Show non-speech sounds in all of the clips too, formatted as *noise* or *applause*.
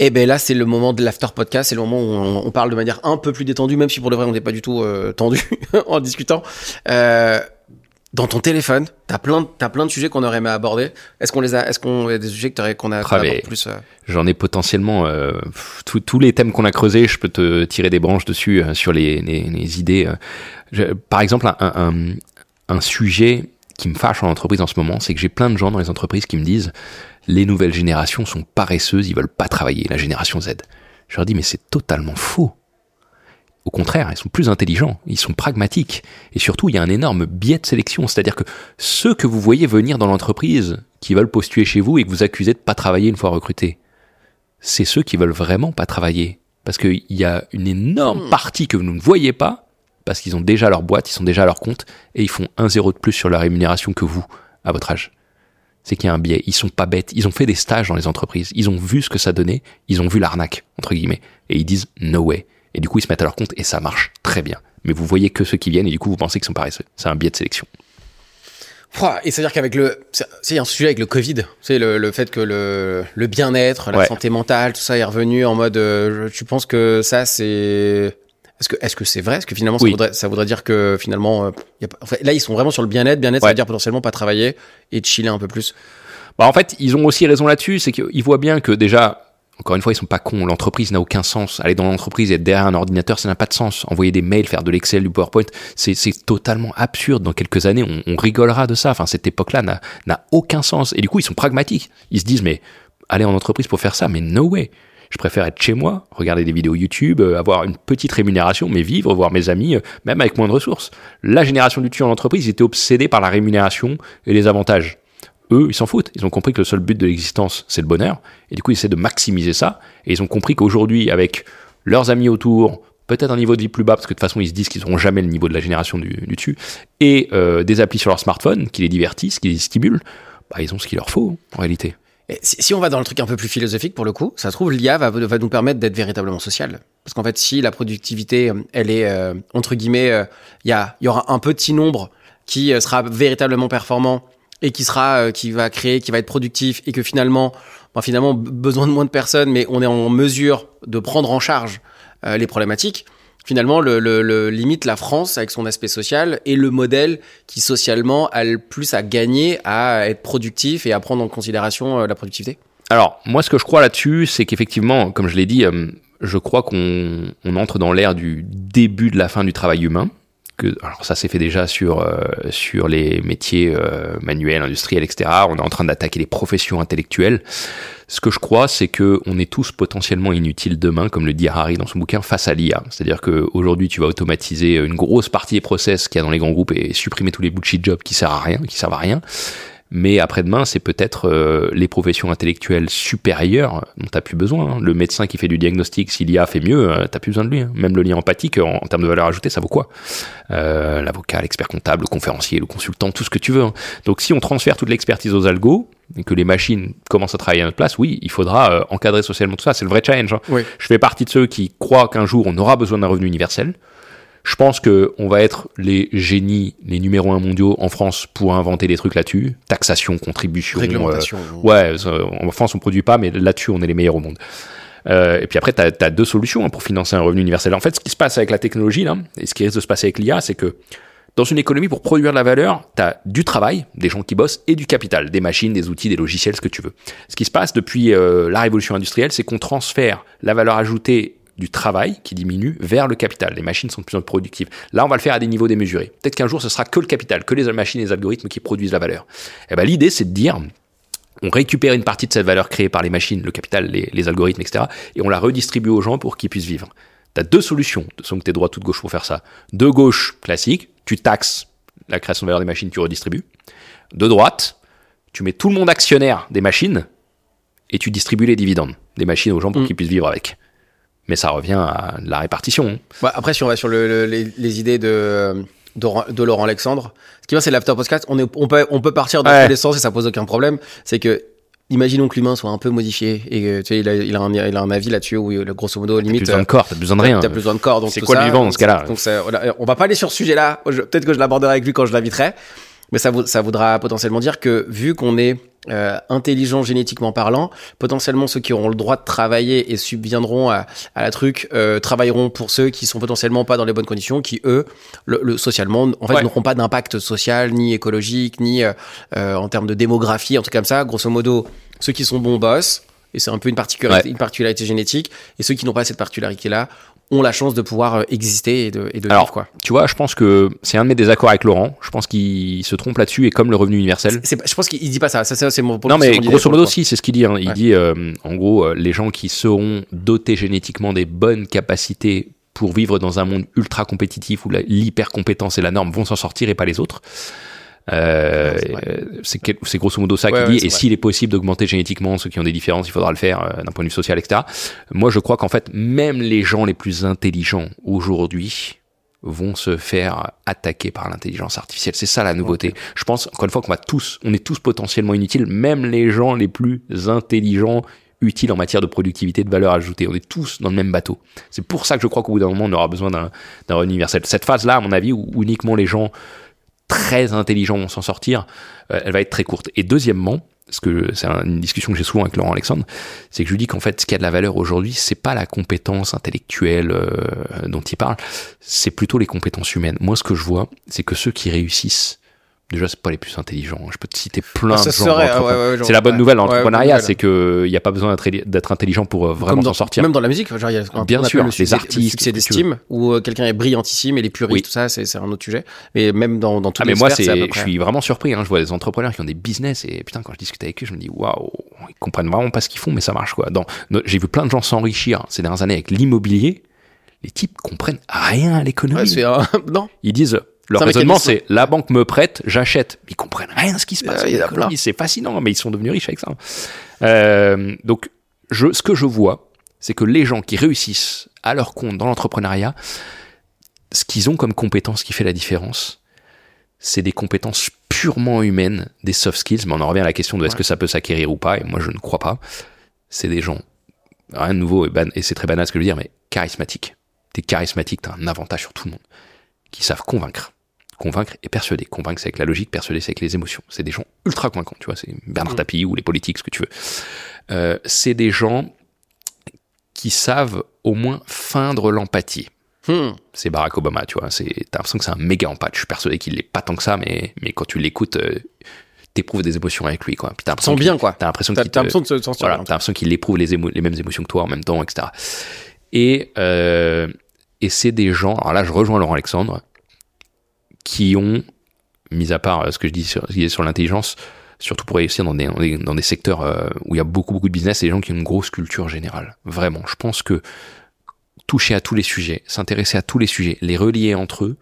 Et ben là, c'est le moment de l'after podcast, c'est le moment où on, on parle de manière un peu plus détendue, même si pour de vrai, on n'est pas du tout euh, tendu *laughs* en discutant. Euh, dans ton téléphone, t'as plein, t'as plein de sujets qu'on aurait aimé aborder. Est-ce qu'on les a, est-ce qu'on y a des sujets que qu'on a, Ah, plus euh, J'en ai potentiellement euh, tous- les thèmes qu'on a creusés, je peux te tirer des branches dessus euh, sur les, les, les idées. Je- par exemple, un, un, un sujet qui me fâche en entreprise en ce moment, c'est que j'ai plein de gens dans les entreprises qui me disent les nouvelles générations sont paresseuses, ils veulent pas travailler, la génération Z. Je leur dis mais c'est totalement faux. Au contraire, ils sont plus intelligents, ils sont pragmatiques. Et surtout, il y a un énorme biais de sélection. C'est-à-dire que ceux que vous voyez venir dans l'entreprise, qui veulent postuler chez vous et que vous accusez de pas travailler une fois recrutés, c'est ceux qui veulent vraiment pas travailler. Parce qu'il y a une énorme partie que vous ne voyez pas, parce qu'ils ont déjà leur boîte, ils sont déjà à leur compte, et ils font un zéro de plus sur la rémunération que vous, à votre âge. C'est qu'il y a un biais. Ils sont pas bêtes. Ils ont fait des stages dans les entreprises. Ils ont vu ce que ça donnait. Ils ont vu l'arnaque, entre guillemets. Et ils disent no way. Et du coup, ils se mettent à leur compte et ça marche très bien. Mais vous voyez que ceux qui viennent et du coup, vous pensez qu'ils sont paresseux. C'est un biais de sélection. Et c'est-à-dire qu'avec le, c'est un sujet avec le Covid, c'est le, le fait que le, le bien-être, la Ouais. santé mentale, tout ça est revenu en mode. euh, tu penses que ça c'est, est-ce que est-ce que c'est vrai? Est-ce que finalement ça, Oui. voudrait, ça voudrait dire que finalement, euh, y a pas- en fait, là ils sont vraiment sur le bien-être, bien-être, ça veut dire potentiellement pas travailler et chiller un peu plus. Bah, en fait, ils ont aussi raison là-dessus, c'est qu'ils voient bien que déjà, encore une fois, ils sont pas cons. L'entreprise n'a aucun sens. Aller dans l'entreprise et être derrière un ordinateur, ça n'a pas de sens. Envoyer des mails, faire de l'Excel, du PowerPoint, c'est c'est totalement absurde. Dans quelques années, on, on rigolera de ça. Enfin, cette époque-là n'a n'a aucun sens. Et du coup, ils sont pragmatiques. Ils se disent, mais aller en entreprise pour faire ça, mais no way. Je préfère être chez moi, regarder des vidéos YouTube, euh, avoir une petite rémunération, mais vivre, voir mes amis, euh, même avec moins de ressources. La génération du dessus en entreprise, ils étaient obsédés par la rémunération et les avantages eux, ils s'en foutent. Ils ont compris que le seul but de l'existence, c'est le bonheur. Et du coup, ils essaient de maximiser ça. Et ils ont compris qu'aujourd'hui, avec leurs amis autour, peut-être un niveau de vie plus bas, parce que de toute façon, ils se disent qu'ils n'auront jamais le niveau de la génération du, du dessus, et euh, des applis sur leur smartphone qui les divertissent, qui les stimulent, bah, ils ont ce qu'il leur faut, en réalité. Si, on va dans le truc un peu plus philosophique pour le coup, ça se trouve l'IA va, va nous permettre d'être véritablement social. Parce qu'en fait, si la productivité, euh, elle est euh, entre guillemets, euh, il y, y aura un petit nombre qui euh, sera véritablement performant et qui sera, qui va créer, qui va être productif et que finalement, ben, finalement, besoin de moins de personnes, mais on est en mesure de prendre en charge les problématiques. Finalement, le, le, limite la France avec son aspect social est le modèle qui socialement a le plus à gagner à être productif et à prendre en considération euh, la productivité. Alors, moi, ce que je crois là-dessus, c'est qu'effectivement, comme je l'ai dit, euh, je crois qu'on on entre dans l'ère du début de la fin du travail humain. Alors ça s'est fait déjà sur euh, sur les métiers euh, manuels, industriels, etc. On est en train d'attaquer les professions intellectuelles. Ce que je crois, c'est que on est tous potentiellement inutiles demain, comme le dit Harari dans son bouquin, face à l'IA. C'est-à-dire que aujourd'hui, tu vas automatiser une grosse partie des process qu'il y a dans les grands groupes et supprimer tous les bullshit jobs qui servent à rien, qui servent à rien. Mais après-demain, c'est peut-être euh, les professions intellectuelles supérieures dont t'as plus besoin. hein. Le médecin qui fait du diagnostic, s'il y a fait mieux, euh, t'as plus besoin de lui. hein. Même le lien empathique, en, en termes de valeur ajoutée, ça vaut quoi? Euh, L'avocat, l'expert comptable, le conférencier, le consultant, tout ce que tu veux. hein. Donc si on transfère toute l'expertise aux algos et que les machines commencent à travailler à notre place, oui, il faudra euh, encadrer socialement tout ça. C'est le vrai challenge. hein. Oui. Je fais partie de ceux qui croient qu'un jour on aura besoin d'un revenu universel. Je pense que on va être les génies, les numéros un mondiaux en France pour inventer des trucs là-dessus. Taxation, contribution. Réglementation. euh, ouais, ça, en France on produit pas, mais là-dessus on est les meilleurs au monde. Euh, et puis après, tu as, deux solutions hein, pour financer un revenu universel. En fait, ce qui se passe avec la technologie, là, et ce qui risque de se passer avec l'IA, c'est que dans une économie, pour produire de la valeur, tu as du travail, des gens qui bossent, et du capital, des machines, des outils, des logiciels, ce que tu veux. Ce qui se passe depuis euh, la révolution industrielle, c'est qu'on transfère la valeur ajoutée du travail qui diminue vers le capital. Les machines sont de plus en plus productives. Là, on va le faire à des niveaux démesurés. Peut-être qu'un jour, ce sera que le capital, que les machines et les algorithmes qui produisent la valeur. Et ben, l'idée, c'est de dire, on récupère une partie de cette valeur créée par les machines, le capital, les, les algorithmes, etc., et on la redistribue aux gens pour qu'ils puissent vivre. Tu as deux solutions, donc tu es droite ou de gauche pour faire ça. De gauche, classique, tu taxes la création de valeur des machines, tu redistribues. De droite, tu mets tout le monde actionnaire des machines et tu distribues les dividendes des machines aux gens pour Mm. qu'ils puissent vivre avec. Mais ça revient à la répartition. Bah, après, si on va sur le, le- les, les idées de, de, Ro- de Laurent Alexandre, ce qui va, c'est l'after podcast. On, est, on, peut, on peut partir dans Ouais. tous les sens et ça pose aucun problème. C'est que, imaginons que l'humain soit un peu modifié et que, tu sais, il a, il a, un, il a un avis là-dessus où, euh, grosso modo, T'as limite, besoin de corps, t'as besoin de rien. T'as besoin de corps. donc C'est quoi le ça, vivant dans ce cas-là Donc voilà, on va pas aller sur ce sujet-là. Je- Peut-être que je l'aborderai avec lui quand je l'inviterai. Mais ça, ça voudra potentiellement dire que vu qu'on est euh, intelligent génétiquement parlant, potentiellement ceux qui auront le droit de travailler et subviendront à, à la truc euh, travailleront pour ceux qui sont potentiellement pas dans les bonnes conditions, qui eux, le, le socialement, en fait, Ouais. n'auront pas d'impact social ni écologique ni euh, en termes de démographie, en tout cas comme ça. Grosso modo, ceux qui sont bons boss et c'est un peu une particularité, Ouais. une particularité génétique, et ceux qui n'ont pas cette particularité-là ont la chance de pouvoir euh, exister et de, et de Alors, vivre quoi. Tu vois, je pense que c'est un de mes désaccords avec Laurent. Je pense qu'il se trompe là-dessus et comme le revenu universel. C'est- je pense qu'il dit pas ça. C'est mon. Non mais grosso modo coup. si c'est ce qu'il dit. hein. Il Ouais. dit euh, en gros euh, les gens qui seront dotés génétiquement des bonnes capacités pour vivre dans un monde ultra compétitif où l'hyper compétence est la norme vont s'en sortir et pas les autres. Euh, c'est vrai. euh, c'est grosso modo ça Ouais, qu'il dit. Et s'il est possible d'augmenter génétiquement ceux qui ont des différences, il faudra le faire euh, d'un point de vue social, etc. Moi, je crois qu'en fait, même les gens les plus intelligents aujourd'hui vont se faire attaquer par l'intelligence artificielle. C'est ça la nouveauté. Je pense encore une fois qu'on va tous, on est tous potentiellement inutiles, même les gens les plus intelligents, utiles en matière de productivité, de valeur ajoutée. On est tous dans le même bateau. C'est pour ça que je crois qu'au bout d'un moment, on aura besoin d'un universel. Cette phase-là, à mon avis, où uniquement les gens très intelligents vont s'en sortir, euh, elle va être très courte. Et deuxièmement, ce que c'est un- une discussion que j'ai souvent avec Laurent Alexandre, c'est que je lui dis qu'en fait, ce qui a de la valeur aujourd'hui, c'est pas la compétence intellectuelle euh, dont il parle, c'est plutôt les compétences humaines. Moi, ce que je vois, c'est que ceux qui réussissent, déjà, c'est pas les plus intelligents. Je peux te citer plein Ah, de gens. ouais, ouais, genre, c'est la bonne ouais. nouvelle en Ouais, entrepreneuriat, c'est que il n'y a pas besoin d'être intelligent pour euh, vraiment s'en sortir. Même dans la musique, genre, y a ce Bien sûr, le les succès, artistes, le succès ce que tu d'estime, où euh, quelqu'un est brillantissime et les puristes, Oui. tout ça, c'est c'est un autre sujet. Mais même dans, dans toutes Ah mais les moi c'est je suis vraiment surpris hein. je vois des entrepreneurs qui ont des business et putain quand je discute avec eux je me dis waouh ils comprennent vraiment pas ce qu'ils font mais ça marche quoi. Dans j'ai vu plein de gens s'enrichir ces dernières années avec l'immobilier les types comprennent rien à l'économie. Ouais, c'est un- *laughs* Non, ils disent leur raisonnement c'est la banque me prête j'achète ils comprennent rien à ce qui se passe Ouais, en il y en a économie. plein. c'est fascinant mais ils sont devenus riches avec ça. Euh, donc je ce que je vois c'est que les gens qui réussissent à leur compte dans l'entrepreneuriat ce qu'ils ont comme compétence qui fait la différence, c'est des compétences purement humaines, des soft skills, mais on en revient à la question de est-ce Ouais. que ça peut s'acquérir ou pas, et moi je ne crois pas. C'est des gens, rien de nouveau, et, ban- et c'est très banal ce que je veux dire, mais charismatiques. T'es charismatique, t'as un avantage sur tout le monde, qui savent convaincre. Convaincre et persuader. Convaincre, c'est avec la logique, persuader, c'est avec les émotions. C'est des gens ultra convaincants, tu vois, c'est Bernard Mm. Tapie ou les politiques, ce que tu veux. Euh, c'est des gens qui savent au moins feindre l'empathie Hmm. c'est Barack Obama, tu vois. T'as l'impression que c'est un méga empathe. Je suis persuadé qu'il l'est pas tant que ça, mais, mais quand tu l'écoutes, euh, t'éprouves des émotions avec lui, quoi. Puis t'as l'impression bien, quoi. T'as l'impression qu'il t'as te- l'impression de se sentir voilà, bien. t'as l'impression qu'il éprouve les, émo- les mêmes émotions que toi en même temps, etc. Et, euh, et c'est des gens, alors là je rejoins Laurent Alexandre, qui ont, mis à part euh, ce que je dis sur, l'intelligence, surtout pour réussir dans des, secteurs euh, où il y a beaucoup beaucoup de business, c'est des gens qui ont une grosse culture générale. Vraiment, je pense que toucher à tous les sujets, s'intéresser à tous les sujets, les relier entre eux,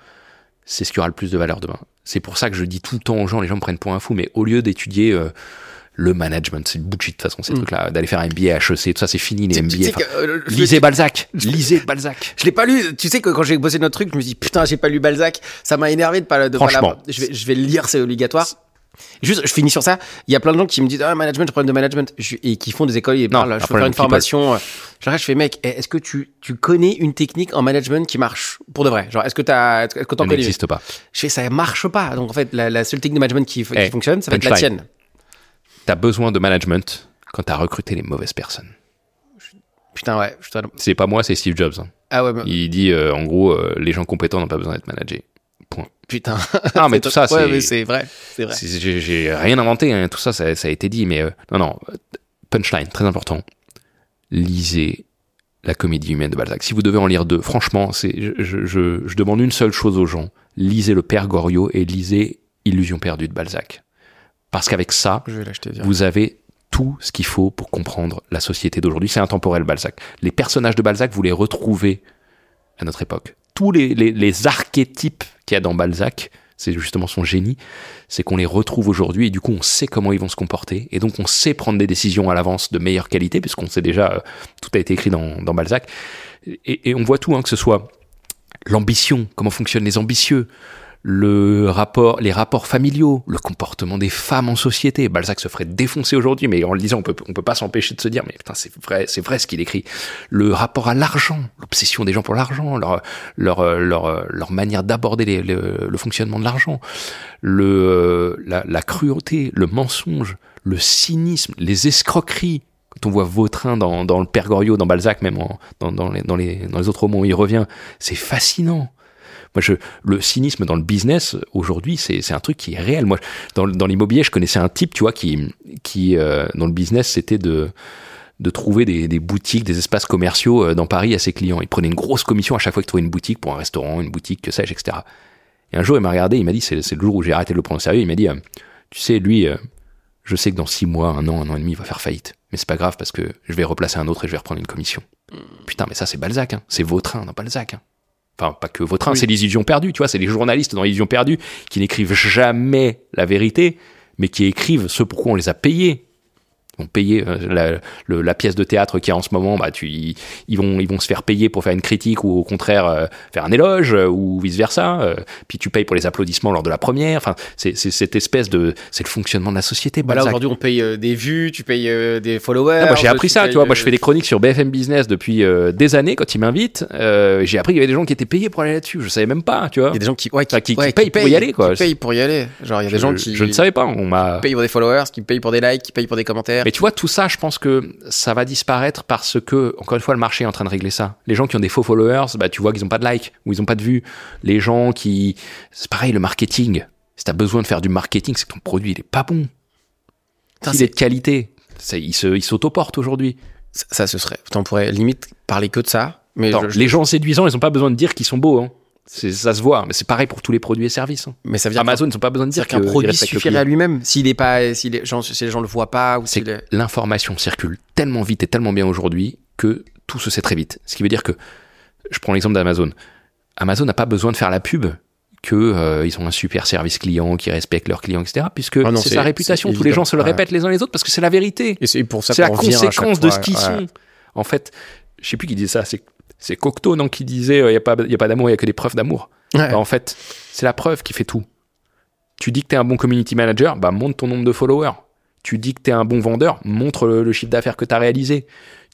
c'est ce qui aura le plus de valeur demain. C'est pour ça que je dis tout le temps aux gens, les gens me prennent pour un fou, mais au lieu d'étudier euh, le management, c'est bullshit de toute façon, ces Mm. trucs-là, d'aller faire un MBA, HEC, tout ça c'est fini les MBA. Enfin, que, euh, lisez Balzac, lisez Balzac. Je l'ai pas lu. Tu sais que quand j'ai bossé notre truc, je me dis putain, j'ai pas lu Balzac. Ça m'a énervé de pas de pas Franchement. l'avoir. Je vais, je vais le lire, c'est obligatoire. Juste, je finis sur ça. Il y a plein de gens qui me disent ah management, problème de management, Je- et qui font des écoles. Et parlent, je veux faire une formation. euh, Genre, je fais mec, eh, est-ce que tu tu connais une technique en management qui marche pour de vrai? Genre, est-ce que t'as, est-ce que t'en Ça connais une? n'existe pas. Je fais ça marche pas. Donc en fait, la, la seule technique de management qui, qui Eh, fonctionne, ça va être la punchline. Tienne. T'as besoin de management quand t'as recruté les mauvaises personnes. Putain ouais. Je C'est pas moi, c'est Steve Jobs. hein. Ah ouais. mais- Il dit euh, en gros, euh, les gens compétents n'ont pas besoin d'être managés. Putain. Ah *laughs* mais tout ça, Ouais, c'est vrai. C'est vrai. J'ai rien inventé, hein, tout ça, ça, ça a été dit, mais euh, non, non, punchline, très important. Lisez la comédie humaine de Balzac. Si vous devez en lire deux, franchement, je, je, je demande une seule chose aux gens. Lisez Le Père Goriot et lisez Illusion perdue de Balzac. Parce qu'avec ça, Je vais vous avez tout ce qu'il faut pour comprendre la société d'aujourd'hui. C'est intemporel, Balzac. Les personnages de Balzac, vous les retrouvez à notre époque. Tous les, les, les archétypes qu'il y a dans Balzac, c'est justement son génie, c'est qu'on les retrouve aujourd'hui et du coup on sait comment ils vont se comporter et donc on sait prendre des décisions à l'avance de meilleure qualité puisqu'on sait déjà, euh, tout a été écrit dans, dans Balzac. Et, et on voit tout, hein, que ce soit l'ambition, comment fonctionnent les ambitieux, le rapport, les rapports familiaux, le comportement des femmes en société. Balzac se ferait défoncer aujourd'hui, mais en le disant, on peut, on peut pas s'empêcher de se dire, mais putain, c'est vrai, c'est vrai ce qu'il écrit. Le rapport à l'argent, l'obsession des gens pour l'argent, leur, leur, leur, leur manière d'aborder le fonctionnement de l'argent, le, la, la cruauté, le mensonge, le cynisme, les escroqueries, quand on voit Vautrin dans, dans le Père Goriot, dans Balzac, même dans, dans, les, dans, les, dans les autres romans il revient, c'est fascinant. Moi, je, le cynisme dans le business, aujourd'hui, c'est un truc qui est réel. Moi, dans, dans l'immobilier, je connaissais un type, tu vois, qui, qui euh, dans le business, c'était de, de trouver des, des, boutiques, des espaces commerciaux euh, dans Paris à ses clients. Il prenait une grosse commission à chaque fois qu'il trouvait une boutique pour un restaurant, une boutique, que sais-je, etc. Et un jour, il m'a regardé, il m'a dit, c'est le jour où j'ai arrêté de le prendre au sérieux, il m'a dit, euh, tu sais, lui, je sais que dans six mois, un an, un an et demi, il va faire faillite. Mais c'est pas grave parce que je vais replacer un autre et je vais reprendre une commission. Hmm. Putain, mais ça, c'est Balzac, hein. c'est Vautrin dans Balzac. Hein. Enfin, pas que Vautrin, c'est les illusions perdues, tu vois, c'est les journalistes dans les illusions perdues qui n'écrivent jamais la vérité, mais qui écrivent ce pourquoi on les a payés vont payer euh, la, la, pièce de théâtre qui a en ce moment, bah tu, ils vont ils vont se faire payer pour faire une critique ou au contraire euh, faire un éloge euh, ou vice versa. puis tu payes pour les applaudissements lors de la première. Enfin, c'est cette espèce de c'est le fonctionnement de la société. Bah là aujourd'hui on paye des vues, tu payes des followers. Ah, moi j'ai appris ça, tu vois. Moi je fais des chroniques sur BFM Business depuis des années quand ils m'invitent. j'ai appris qu'il y avait des gens qui étaient payés pour aller là-dessus. Je savais même pas, tu vois. Il y a des gens qui ouais, qui, qui, payent, pour y aller quoi. Qui payent pour y aller. Genre il y a des gens qui je ne savais pas. On m'a payé pour des followers, qui payent pour des likes, qui payent pour des commentaires. Mais tu vois, tout ça, je pense que ça va disparaître parce que, encore une fois, le marché est en train de régler ça. Les gens qui ont des faux followers, bah, tu vois qu'ils n'ont pas de likes ou ils n'ont pas de vues. Les gens qui. C'est pareil, le marketing. Si tu as besoin de faire du marketing, c'est que ton produit, il est pas bon. S'il est de qualité, ça, il s'autoporte aujourd'hui. Ça, ce serait. On pourrait limite parler que de ça. Mais les gens séduisants, ils n'ont pas besoin de dire qu'ils sont beaux. Hein ça se voit, mais c'est pareil pour tous les produits et services. Hein. Mais ça vient Amazon, ils n'ont pas besoin de dire qu'un produit suffirait à lui-même s'il est pas, si les gens, si les gens le voient pas ou si l'information circule tellement vite et tellement bien aujourd'hui que tout se sait très vite. Ce qui veut dire que, je prends l'exemple d'Amazon. Amazon n'a pas besoin de faire la pub que euh, ils ont un super service client, qui respectent leurs clients, etc. Puisque ah c'est sa réputation. Tous les gens se le répètent les uns les autres parce que c'est la vérité. c'est pour ça. C'est la conséquence de ce qu'ils sont. En fait, je sais plus qui disait ça. C'est c'est Cocteau non qui disait il euh, n'y a pas y a pas d'amour il y a que des preuves d'amour. Bah, en fait c'est la preuve qui fait tout. Tu dis que t'es un bon community manager bah montre ton nombre de followers. Tu dis que t'es un bon vendeur montre le, chiffre d'affaires que t'as réalisé.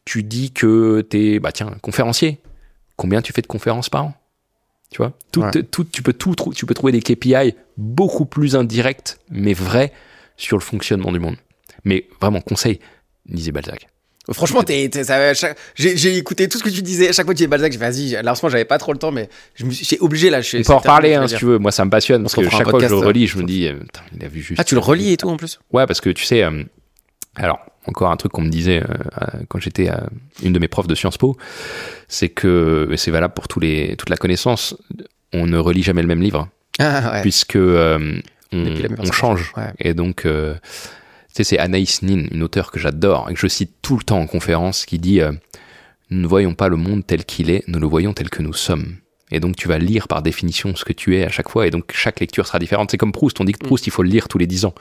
Tu dis que t'es bah tiens conférencier. Combien tu fais de conférences par an? Tu vois? Tout, tout, tu peux tout tu peux trouver des KPI beaucoup plus indirects mais vrais sur le fonctionnement du monde. Mais vraiment conseil lisez Balzac Franchement, t'es, j'ai, écouté tout ce que tu disais. À chaque fois que tu disais Balzac, j'ai vas-y. Alors, moi, j'avais pas trop le temps, mais je me j'ai obligé là. Je, On peut en reparler hein, si tu veux. Moi, ça me passionne parce que chaque fois que je le relis, je me dis, euh, il a vu juste. Ah, tu le relis et tout en plus? Ouais, parce que tu sais, euh, alors, encore un truc qu'on me disait euh, quand j'étais une de mes profs de Sciences Po, c'est que, et c'est valable pour tous les, toute la connaissance, on ne relit jamais le même livre. Ah, ouais. Puisque on, on, change. Et donc, sais, c'est Anaïs Nin, une auteure que j'adore et que je cite tout le temps en conférence, qui dit euh, Nous ne voyons pas le monde tel qu'il est, nous le voyons tel que nous sommes. Et donc tu vas lire par définition ce que tu es à chaque fois, et donc chaque lecture sera différente. C'est comme Proust, on dit que Proust, il faut le lire tous les dix ans.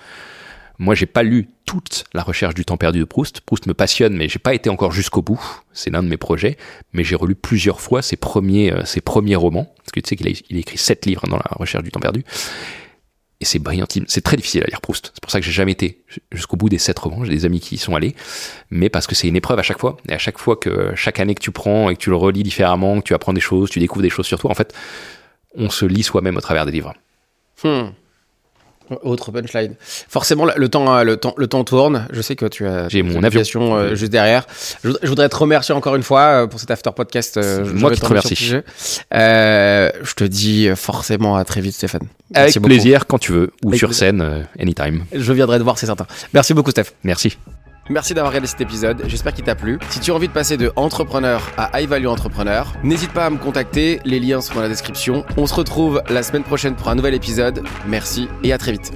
Moi, j'ai pas lu toute la recherche du temps perdu de Proust. Proust me passionne, mais j'ai pas été encore jusqu'au bout. C'est l'un de mes projets. Mais j'ai relu plusieurs fois ses premiers, euh, ses premiers romans. Parce que tu sais qu'il a, il a écrit sept livres dans la recherche du temps perdu et c'est brillantime. C'est très difficile à lire Proust. C'est pour ça que j'ai jamais été jusqu'au bout des sept romans. J'ai des amis qui y sont allés, mais parce que c'est une épreuve à chaque fois. Et à chaque fois que chaque année que tu prends et que tu le relis différemment, que tu apprends des choses, tu découvres des choses sur toi, en fait, on se lit soi-même au travers des livres. Hmm. Autre punchline. Forcément, le temps, euh, le temps, le temps tourne. Je sais que tu as. J'ai mon avion euh, juste derrière. Je, voudrais te remercier encore une fois euh, pour cet after podcast. Moi qui te remercie. je te dis forcément à très vite, Stéphane. Avec plaisir, quand tu veux, ou sur scène, anytime. Je viendrai te voir, c'est certain. Merci beaucoup, Steph. Merci. Merci d'avoir regardé cet épisode, j'espère qu'il t'a plu. Si tu as envie de passer de entrepreneur à high value entrepreneur, n'hésite pas à me contacter, les liens sont dans la description. On se retrouve la semaine prochaine pour un nouvel épisode. Merci et à très vite.